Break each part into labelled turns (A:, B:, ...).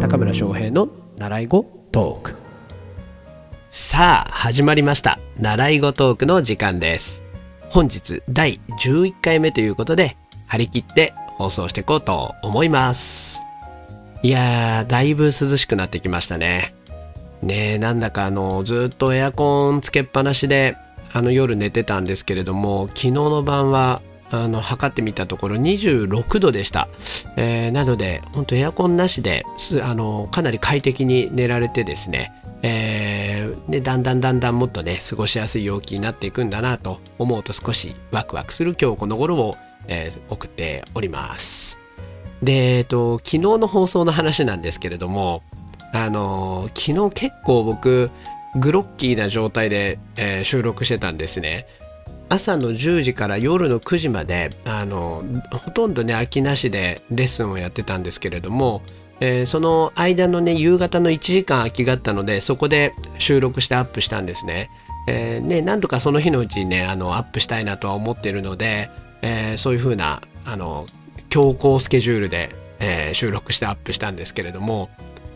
A: 高村翔平の習い語トーク。さあ始まりました。習い語トークの時間です。本日第11回目ということで張り切って放送していこうと思います。いやーだいぶ涼しくなってきましたね。ねえなんだかあのずっとエアコンつけっぱなしであの夜寝てたんですけれども昨日の晩はあの測ってみたところ26度でした、えー、なので本当エアコンなしであのかなり快適に寝られてですねえー、でだんだんだんだんもっとね過ごしやすい陽気になっていくんだなと思うと少しワクワクする今日この頃を、えー、送っております。でえっと昨日の放送の話なんですけれどもあの昨日結構僕グロッキーな状態で、えー、収録してたんですね。朝の10時から夜の9時まであのほとんどね空きなしでレッスンをやってたんですけれども、えー、その間のね夕方の1時間空きがあったのでそこで収録してアップしたんですね。えー、ねなんとかその日のうちにねあのアップしたいなとは思ってるので、えー、そういう風なあの強行スケジュールで、え収録してアップしたんですけれども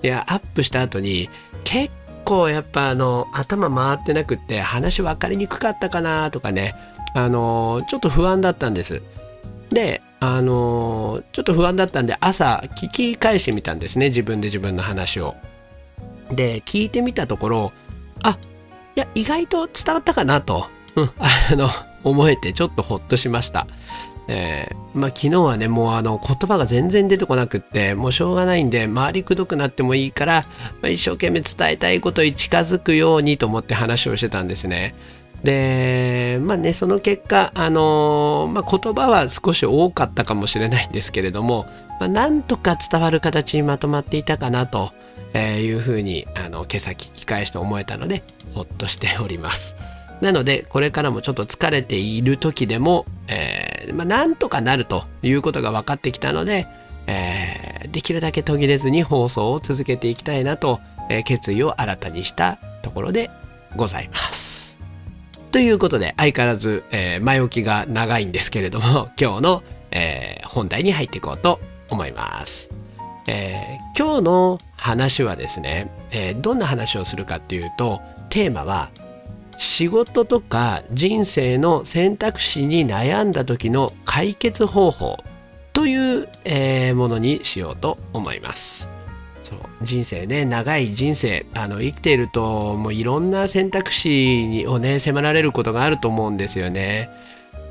A: いやアップした後に結構やっぱあの頭回ってなくって話分かりにくかったかなとかね。あのちょっと不安だったんです。であのちょっと不安だったんで朝聞き返してみたんですね。自分で自分の話を。で聞いてみたところあいや意外と伝わったかなと、うん、あの思えてちょっとほっとしました。えー、まあ昨日はねもうあの言葉が全然出てこなくってもうしょうがないんで回りくどくなってもいいから、まあ、一生懸命伝えたいことに近づくようにと思って話をしてたんですね。でまあねその結果あのー、まあ、言葉は少し多かったかもしれないんですけれども、まあ、なんとか伝わる形にまとまっていたかなというふうにあの今朝聞き返して思えたのでほっとしております。なのでこれからもちょっと疲れている時でも、えー、まあ、なんとかなるということが分かってきたので、えー、できるだけ途切れずに放送を続けていきたいなと、えー、決意を新たにしたところでございます。ということで相変わらず、え前置きが長いんですけれども 今日の、え本題に入っていこうと思います。え今日の話はですね、えどんな話をするかっていうとテーマは仕事とか人生の選択肢に悩んだ時の解決方法という、えー、ものにしようと思います。そう人生ね長い人生あの生きているともういろんな選択肢にをね迫られることがあると思うんですよね。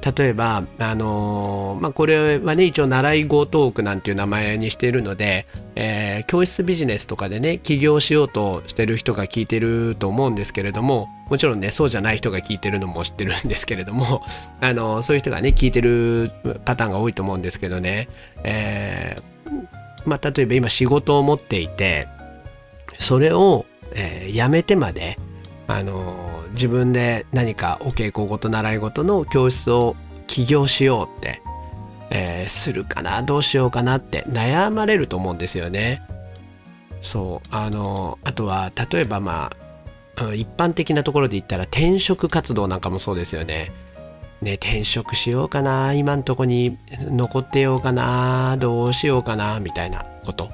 A: 例えば、あのー、まあ、これはね一応習い語トークなんていう名前にしているので、えー、教室ビジネスとかでね起業しようとしてる人が聞いてると思うんですけれどももちろんねそうじゃない人が聞いてるのも知ってるんですけれども、あのー、そういう人がね聞いてるパターンが多いと思うんですけどね、えまあ、例えば今仕事を持っていてそれを、え、辞めてまであの自分で何かお稽古事習い事の教室を起業しようって、えー、するかなどうしようかなって悩まれると思うんですよね。そうあのあとは例えばまあ一般的なところで言ったら転職活動なんかもそうですよね。ね転職しようかな今んとこに残ってようかなどうしようかなみたいなこと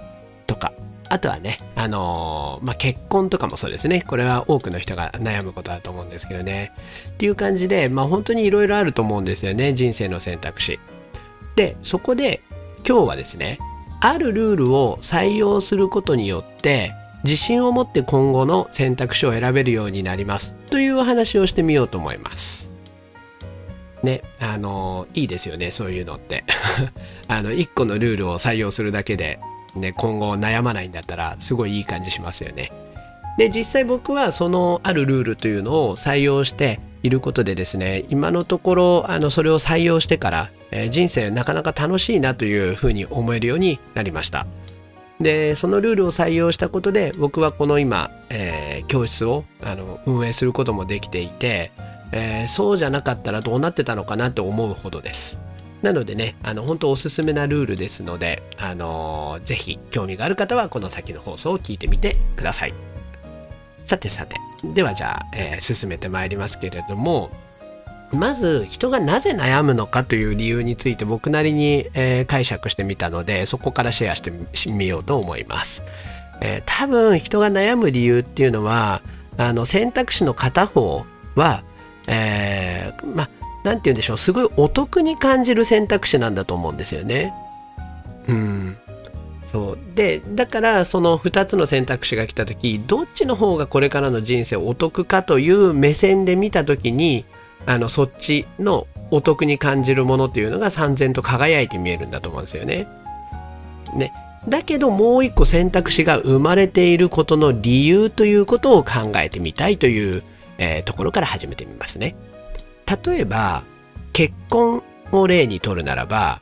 A: とかあとはね、あのー、まあ、結婚とかもそうですね。これは多くの人が悩むことだと思うんですけどね。っていう感じで、まあ、本当にいろいろあると思うんですよね。人生の選択肢。で、そこで今日はですね、あるルールを採用することによって、自信を持って今後の選択肢を選べるようになります。というお話をしてみようと思います。ね、あのいいですよね、そういうのって。あの、一個のルールを採用するだけで、ね、今後悩まないんだったらすごいいい感じしますよね。で実際僕はそのあるルールというのを採用していることでですね今のところあのそれを採用してから、えー、人生なかなか楽しいなというふうに思えるようになりました。でそのルールを採用したことで僕はこの今、えー、教室をあの運営することもできていて、えー、そうじゃなかったらどうなってたのかなと思うほどです。なのでね、あの、本当おすすめなルールですので、あのー、ぜひ興味がある方はこの先の放送を聞いてみてください。さてさて、ではじゃあ、えー、進めてまいりますけれども、まず人がなぜ悩むのかという理由について僕なりに、えー、解釈してみたのでそこからシェアしてみようと思います、えー、多分人が悩む理由っていうのはあの選択肢の片方は、えー、まあ何て言うんでしょうすごいお得に感じる選択肢なんだと思うんですよねうんそうでだからその2つの選択肢が来た時どっちの方がこれからの人生お得かという目線で見た時にあのそっちのお得に感じるものっていうのが三千と輝いて見えるんだと思うんですよね。ねだけどもう一個選択肢が生まれていることの理由ということを考えてみたいという、えー、ところから始めてみますね。例えば結婚を例にとるならば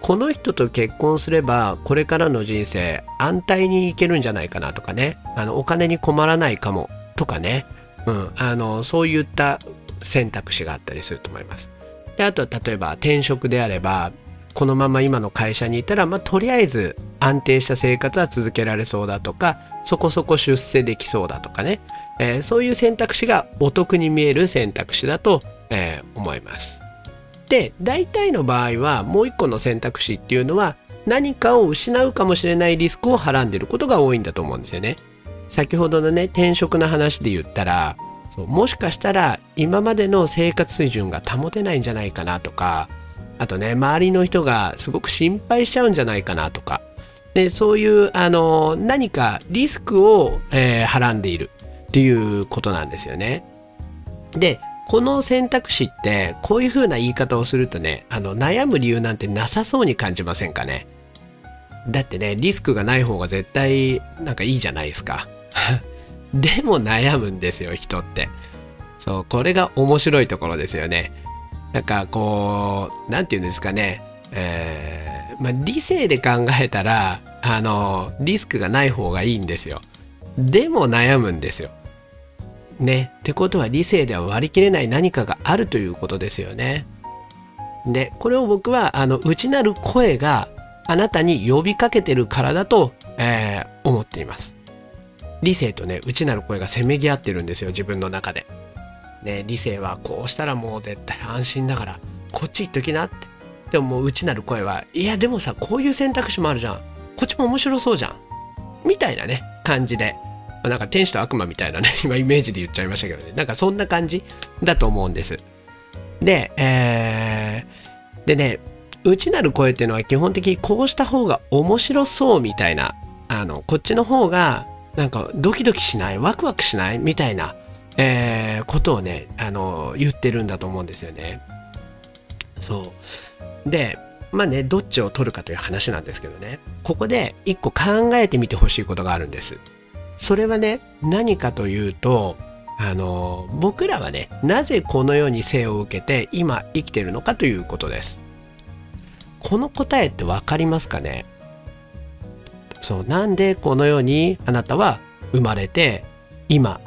A: この人と結婚すればこれからの人生安泰にいけるんじゃないかなとかね。あのお金に困らないかも。とかね、うん、あのそういった選択肢があったりすると思います。であとは例えば転職であればこのまま今の会社にいたら、まあ、とりあえず安定した生活は続けられそうだとかそこそこ出世できそうだとかね、えー、そういう選択肢がお得に見える選択肢だと、えー、思います。で大体の場合はもう一個の選択肢っていうのは何かを失うかもしれないリスクをはらんでることが多いんだと思うんですよね。先ほどのね転職の話で言ったらそうもしかしたら今までの生活水準が保てないんじゃないかなとかあとね周りの人がすごく心配しちゃうんじゃないかなとかでそういうあの何かリスクを、えー、はらんでいるっていうことなんですよね。でこの選択肢ってこういう風な言い方をするとねあの悩む理由なんてなさそうに感じませんかね？だってねリスクがない方が絶対なんかいいじゃないですか。でも悩むんですよ人って。そうこれが面白いところですよね。なんかこう何て言うんですかね。えー、まあ、理性で考えたらあのリスクがない方がいいんですよ。でも悩むんですよ。ねってことは理性では割り切れない何かがあるということですよねでこれを僕はあの内なる声があなたに呼びかけてるからだと、えー、思っています理性とね内なる声がせめぎ合ってるんですよ自分の中で。ね理性はこうしたらもう絶対安心だからこっち行っときなって。でももう内なる声はいやでもさこういう選択肢もあるじゃん。こっちも面白そうじゃん。みたいなね感じで。なんか天使と悪魔みたいなね 今イメージで言っちゃいましたけどねなんかそんな感じだと思うんです。で、えー、でね内なる声っていうのは基本的にこうした方が面白そうみたいなあのこっちの方がなんかドキドキしないワクワクしないみたいな、えー、ことをねあの言ってるんだと思うんですよね。そうでまあねどっちを取るかという話なんですけどねここで一個考えてみてほしいことがあるんです。それはね何かというとあの僕らはねなぜこの世に生を受けて今生きてるのかということです。この答えって分かりますかね？そうなんでこの世にあなたは生まれて今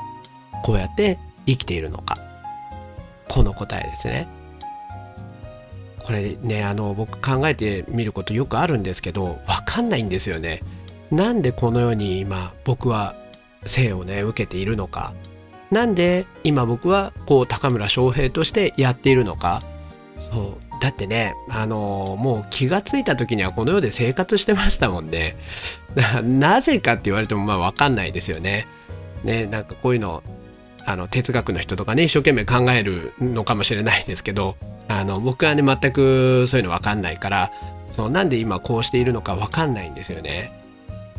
A: こうやって生きているのか。この答えですね。これねあの僕考えてみることよくあるんですけど分かんないんですよね。なんでこの世に今僕は生をね受けているのかなんで今僕はこう高村翔平としてやっているのかそうだってね、あのー、もう気がついた時にはこの世で生活してましたもんね。なぜかって言われてもまあ分かんないですよね。ね、なんかこういうの、あの哲学の人とかね、一生懸命考えるのかもしれないですけど、あの僕はね、全くそういうの分かんないから、そうなんで今こうしているのか分かんないんですよね。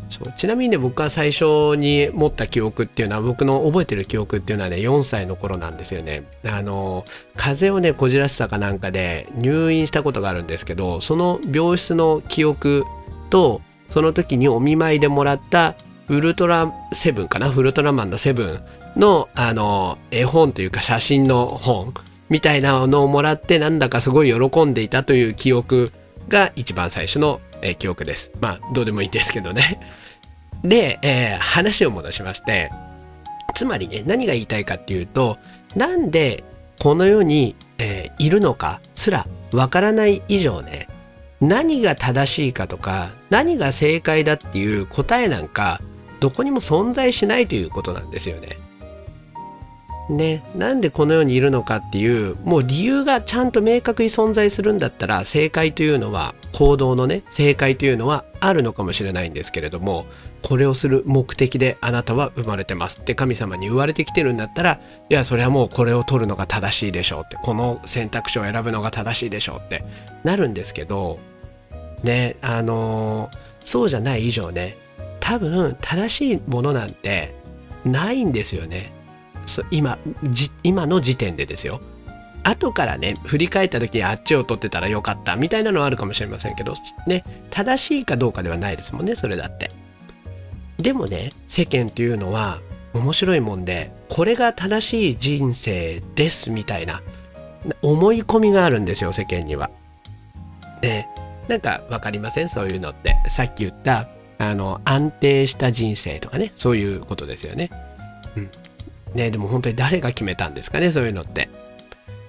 A: そう。ちなみにね僕は最初に持った記憶っていうのは僕の覚えてる記憶っていうのはね4歳の頃なんですよね。あの風邪をねこじらせたかなんかで入院したことがあるんですけどその病室の記憶とその時にお見舞いでもらったウルトラセブンかな？ウルトラマンのセブンのあの絵本というか写真の本みたいなのをもらってなんだかすごい喜んでいたという記憶が一番最初のえー、記憶です。まあ、どうでもいいんですけどね。で、えー、話を戻しまして、つまりね、何が言いたいかっていうと、なんでこの世に、えー、いるのかすらわからない以上ね、何が正しいかとか、何が正解だっていう答えなんか、どこにも存在しないということなんですよね。ね、なんでこの世にいるのかっていうもう理由がちゃんと明確に存在するんだったら正解というのは行動のね正解というのはあるのかもしれないんですけれどもこれをする目的であなたは生まれてます。って神様に言われてきてるんだったらいやそれはもうこれを取るのが正しいでしょうってこの選択肢を選ぶのが正しいでしょうってなるんですけどねあのー、そうじゃない以上ね多分正しいものなんてないんですよね。今今の時点でですよ。後からね振り返った時にあっちを取ってたらよかったみたいなのはあるかもしれませんけどね正しいかどうかではないですもんねそれだって。でもね世間というのは面白いもんでこれが正しい人生ですみたいな思い込みがあるんですよ世間には。でなんか分かりません？そういうのって。さっき言ったあの安定した人生とかねそういうことですよね。うん。ね、でも本当に誰が決めたんですかね、そういうのって。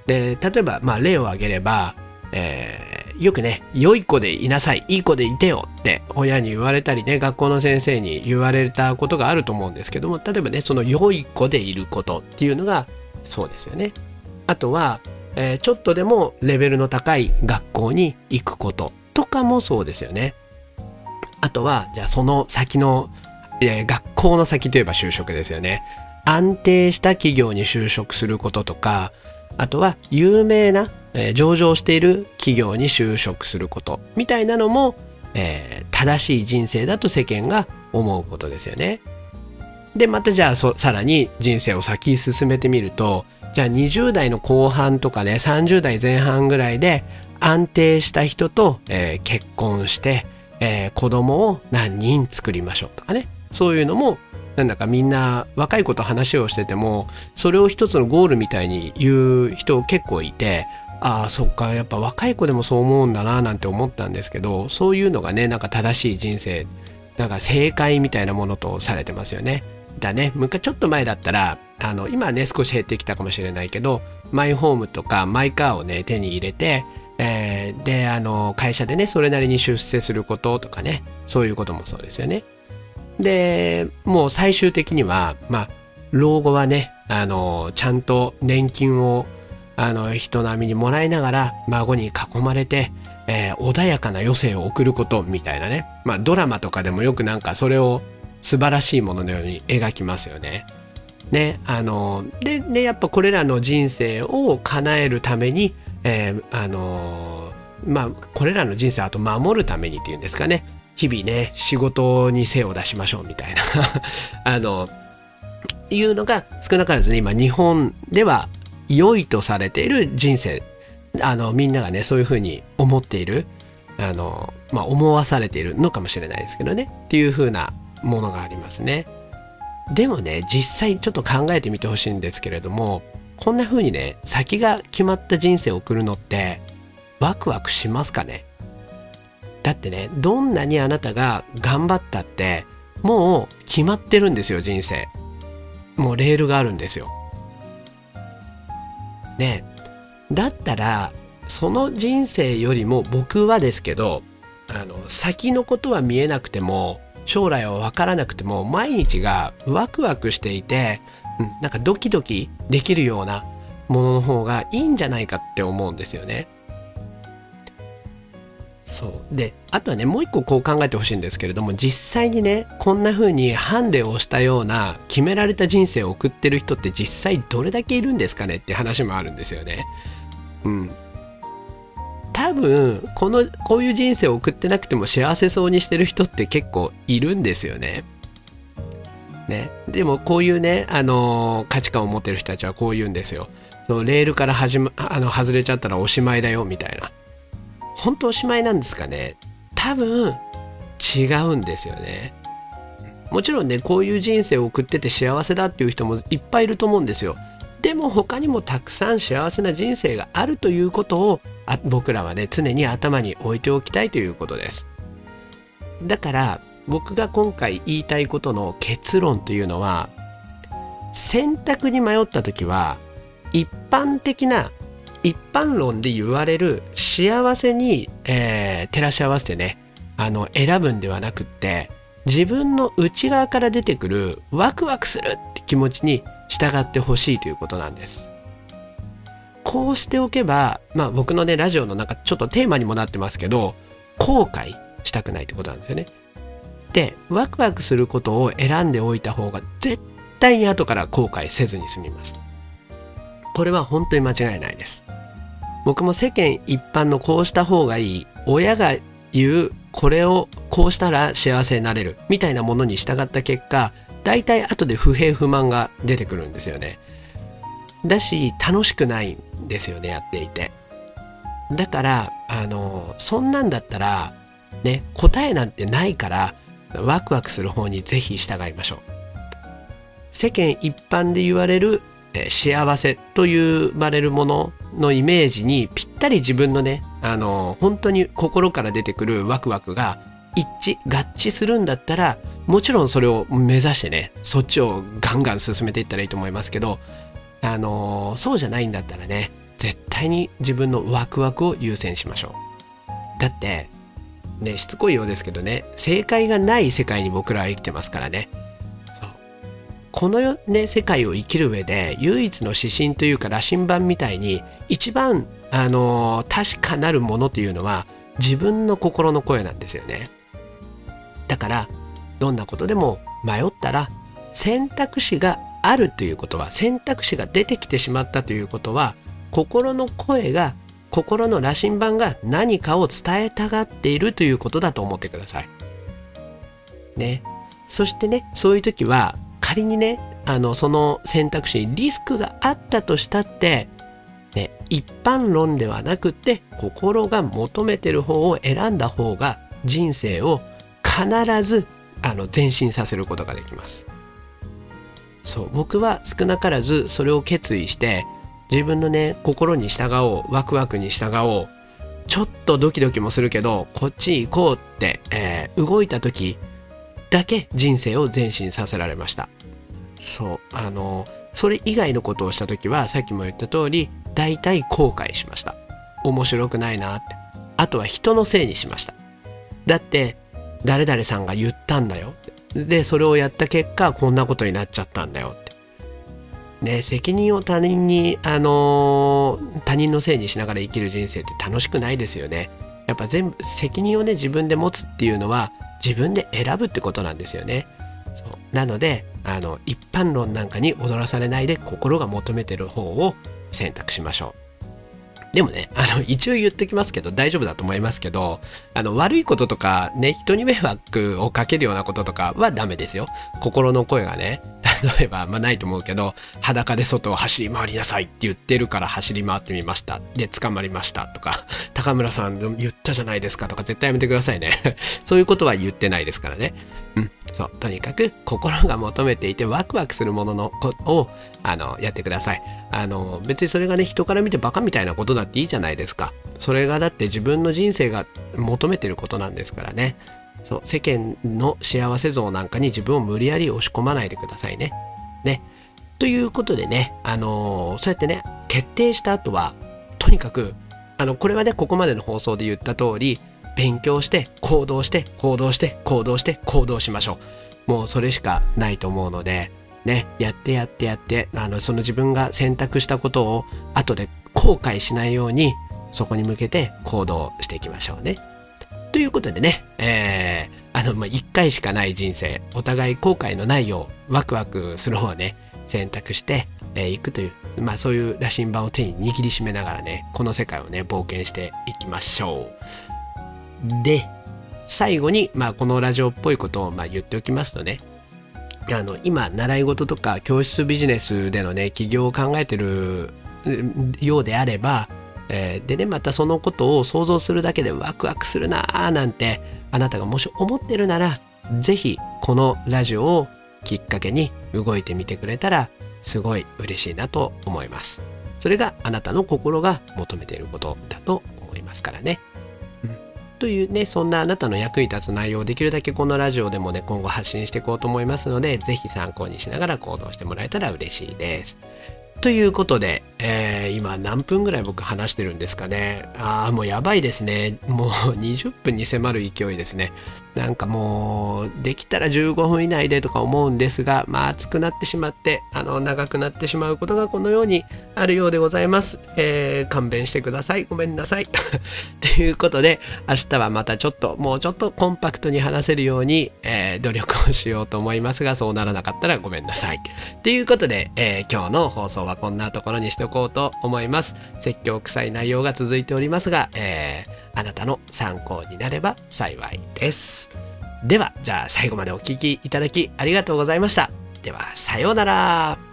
A: で、例えば、まあ、例を挙げれば、えー、よくね、良い子でいなさい、いい子でいてよって親に言われたりね、学校の先生に言われたことがあると思うんですけども、例えばね、その良い子でいることっていうのがそうですよね。あとは、えー、ちょっとでもレベルの高い学校に行くこととかもそうですよね。あとは、じゃあその先の、えー、学校の先といえば就職ですよね。安定した企業に就職することとか、あとは有名な、えー、上場している企業に就職することみたいなのも、えー、正しい人生だと世間が思うことですよね。で、またじゃあさらに人生を先進めてみると、じゃあ20代の後半とかね、30代前半ぐらいで安定した人と、えー、結婚して、えー、子供を何人作りましょうとかね。そういうのもなんだかみんな若い子と話をしててもそれを一つのゴールみたいに言う人結構いてああそっかやっぱ若い子でもそう思うんだななんて思ったんですけどそういうのがねなんか正しい人生なんか正解みたいなものとされてますよね。だね昔ちょっと前だったらあの今ね少し減ってきたかもしれないけどマイホームとかマイカーをね手に入れてえー、であの会社でねそれなりに出世することとかねそういうこともそうですよね。で、もう最終的には、まあ、老後はね、あの、ちゃんと年金を、あの、人並みにもらいながら、孫に囲まれて、えー、穏やかな余生を送ることみたいなね。まあ、ドラマとかでもよくなんかそれを素晴らしいもののように描きますよね。ね、あの、で、ね、やっぱこれらの人生を叶えるために、えー、あの、まあ、これらの人生あと守るためにっていうんですかね。日々ね、仕事に精を出しましょうみたいな。あの、いうのが少なからずね、今日本では良いとされている人生、あの、みんながね、そういうふうに思っている、あの、まあ、思わされているのかもしれないですけどね、っていうふうなものがありますね。でもね、実際ちょっと考えてみてほしいんですけれども、こんな風にね、先が決まった人生を送るのって、ワクワクしますかね？だってね、どんなにあなたが頑張ったって、もう決まってるんですよ、人生。もうレールがあるんですよ。ねだったら、その人生よりも僕はですけど、あの、先のことは見えなくても、将来は分からなくても、毎日がワクワクしていて、うん、なんかドキドキできるようなものの方がいいんじゃないかって思うんですよね。そうであとはねもう一個こう考えてほしいんですけれども実際にねこんな風にハンデをしたような決められた人生を送ってる人って実際どれだけいるんですかね？って話もあるんですよね。うん多分このこういう人生を送ってなくても幸せそうにしてる人って結構いるんですよね。ね、でもこういうね、あのー、価値観を持ってる人たちはこう言うんですよ。そのレールから始、ま、あの外れちゃったらおしまいだよみたいな。本当おしまいなんですかね。多分違うんですよね。もちろんねこういう人生を送ってて幸せだっていう人もいっぱいいると思うんですよ。でも他にもたくさん幸せな人生があるということをあ僕らはね常に頭に置いておきたいということです。だから僕が今回言いたいことの結論というのは選択に迷った時は一般的な一般論で言われる幸せに、えー、照らし合わせてねあの選ぶんではなくって自分の内側から出てくるワクワクするって気持ちに従ってほしいということなんです。こうしておけばまあ僕のねラジオの中ちょっとテーマにもなってますけど後悔したくないってことなんですよね。でワクワクすることを選んでおいた方が絶対に後から後悔せずに済みます。これは本当に間違いないです。僕も世間一般のこうした方がいい。親が言うこれをこうしたら幸せになれる。みたいなものに従った結果大体後で不平不満が出てくるんですよね。だし楽しくないんですよねやっていて。だからあのそんなんだったらね答えなんてないからワクワクする方にぜひ従いましょう。世間一般で言われるえ幸せと呼ばれるもののイメージにぴったり自分のねあの本当に心から出てくるワクワクが一致合致するんだったらもちろんそれを目指してねそっちをガンガン進めていったらいいと思いますけどあのそうじゃないんだったらね絶対に自分のワクワクを優先しましょう。だってねしつこいようですけどね正解がない世界に僕らは生きてますからね。このね世界を生きる上で唯一の指針というか羅針盤みたいに一番あの確かなるものというのは自分の心の声なんですよねだからどんなことでも迷ったら選択肢があるということは選択肢が出てきてしまったということは心の声が心の羅針盤が何かを伝えたがっているということだと思ってください。ね。そしてね、そういう時は仮にねあのその選択肢にリスクがあったとしたって、ね、一般論ではなくて心が求めてる方を選んだ方が人生を必ずあの前進させることができます。そう僕は少なからずそれを決意して自分のね心に従おうワクワクに従おうちょっとドキドキもするけどこっち行こうって、えー、動いた時だけ人生を前進させられましたそうあのそれ以外のことをした時はさっきも言った通り大体後悔しました。面白くないなって。あとは人のせいにしました。だって誰々さんが言ったんだよでそれをやった結果こんなことになっちゃったんだよって。ね責任を他人にあのー、他人のせいにしながら生きる人生って楽しくないですよね。やっぱ全部責任をね自分で持つっていうのは自分で選ぶってことなんですよね。そうなのであの一般論なんかに踊らされないで心が求めてる方を選択しましょう。でもね、あの、一応言っときますけど、大丈夫だと思いますけど、あの、悪いこととか、ね、人に迷惑をかけるようなこととかはダメですよ。心の声がね、例えば、まあないと思うけど、裸で外を走り回りなさいって言ってるから走り回ってみました。で、捕まりましたとか、高村さん言ったじゃないですかとか絶対やめてくださいね。そういうことは言ってないですからね。うん。そう。とにかく、心が求めていてワクワクするもののを、あの、やってください。あの、別にそれがね、人から見てバカみたいなことだっていいじゃないですか。それがだって自分の人生が求めてることなんですからね。そう、世間の幸せ像なんかに自分を無理やり押し込まないでくださいね。ね。ということでね、あのー、そうやってね、決定した後は、とにかく、あの、これはね、ここまでの放送で言った通り、勉強して、行動して、行動して、行動して、行動しましょう。もうそれしかないと思うので、ね、やってやってやって、あの、その自分が選択したことを後で後悔しないように、そこに向けて行動していきましょうね。ということでね、えー、あの、まあ、一回しかない人生、お互い後悔のないよう、ワクワクする方をね、選択してい、えー、くという、まあそういう羅針盤を手に握りしめながらね、この世界をね、冒険していきましょう。で、最後に、まあこのラジオっぽいことをまあ言っておきますとね、あの、今、習い事とか教室ビジネスでのね、起業を考えてるようであれば、えー、でねまたそのことを想像するだけでワクワクするなーなんてあなたがもし思ってるなら是非このラジオをきっかけに動いてみてくれたらすごい嬉しいなと思います。それがあなたの心が求めていることだと思いますからね、うん、というねそんなあなたの役に立つ内容をできるだけこのラジオでもね今後発信していこうと思いますので是非参考にしながら行動してもらえたら嬉しいです。ということで、えー、今何分ぐらい僕話してるんですかね。ああ、もうやばいですね。もう 20分に迫る勢いですね。なんかもう、できたら15分以内でとか思うんですが、まあ熱くなってしまって、あの、長くなってしまうことがこのようにあるようでございます。えー、勘弁してください。ごめんなさい。ということで、明日はまたちょっと、もうちょっとコンパクトに話せるように、えー、努力をしようと思いますが、そうならなかったらごめんなさい。ということで、え、今日の放送はこんなところにしておこうと思います。説教臭い内容が続いておりますが、えー、あなたの参考になれば幸いです。では、じゃあ最後までお聴きいただきありがとうございました。では、さようなら。